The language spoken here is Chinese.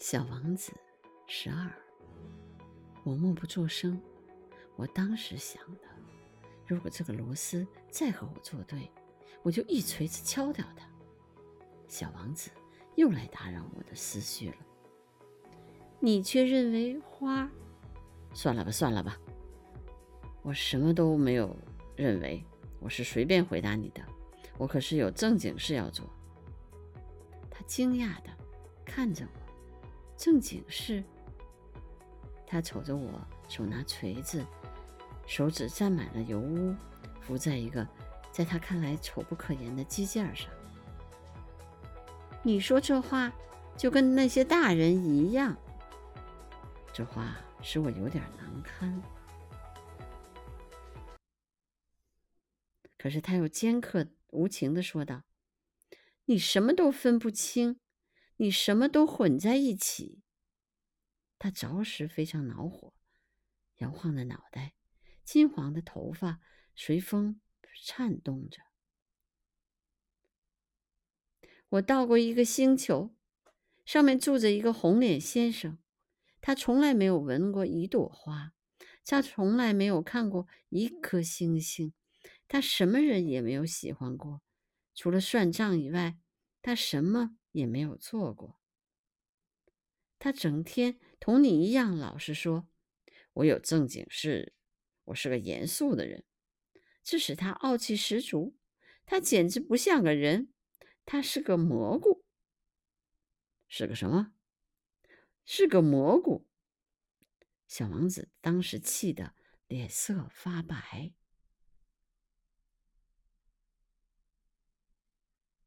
小王子十二，我默不作声。我当时想的，如果这个螺丝再和我作对，我就一锤子敲掉它。小王子又来打扰我的思绪了。你却认为花？算了吧，算了吧。我什么都没有认为，我是随便回答你的。我可是有正经事要做。他惊讶的看着我。正经事。他瞅着我，手拿锤子，手指沾满了油污，扶在一个在他看来丑不可言的机件上。你说这话就跟那些大人一样。这话使我有点难堪。可是他又尖刻无情的说道：“你什么都分不清。”你什么都混在一起。他着实非常恼火，摇晃着脑袋，金黄的头发随风颤动着。我到过一个星球，上面住着一个红脸先生，他从来没有闻过一朵花，他从来没有看过一颗星星，他什么人也没有喜欢过，除了算账以外，他什么。也没有做过。他整天同你一样老实说：“我有正经事，我是个严肃的人。”这使他傲气十足。他简直不像个人，他是个蘑菇。是个什么？是个蘑菇。小王子当时气得脸色发白。